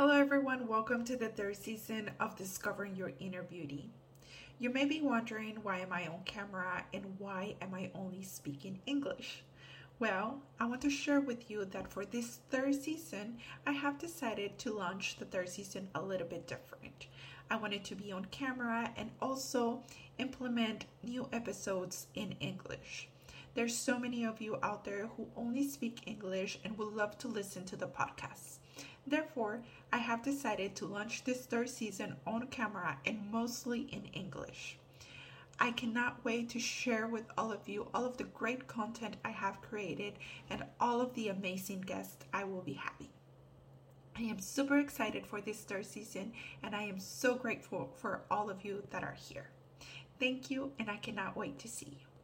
Hello, everyone. Welcome to the third season of Discovering Your Inner Beauty. You may be wondering why am I on camera and why am I only speaking English? Well, I want to share with you that for this third season, I have decided to launch the third season a little bit different. I wanted to be on camera and also implement new episodes in English. There's so many of you out there who only speak English and would love to listen to the podcast. Therefore, I have decided to launch this third season on camera and mostly in English. I cannot wait to share with all of you all of the great content I have created and all of the amazing guests I will be having. I am super excited for this third season and I am so grateful for all of you that are here. Thank you, and I cannot wait to see you.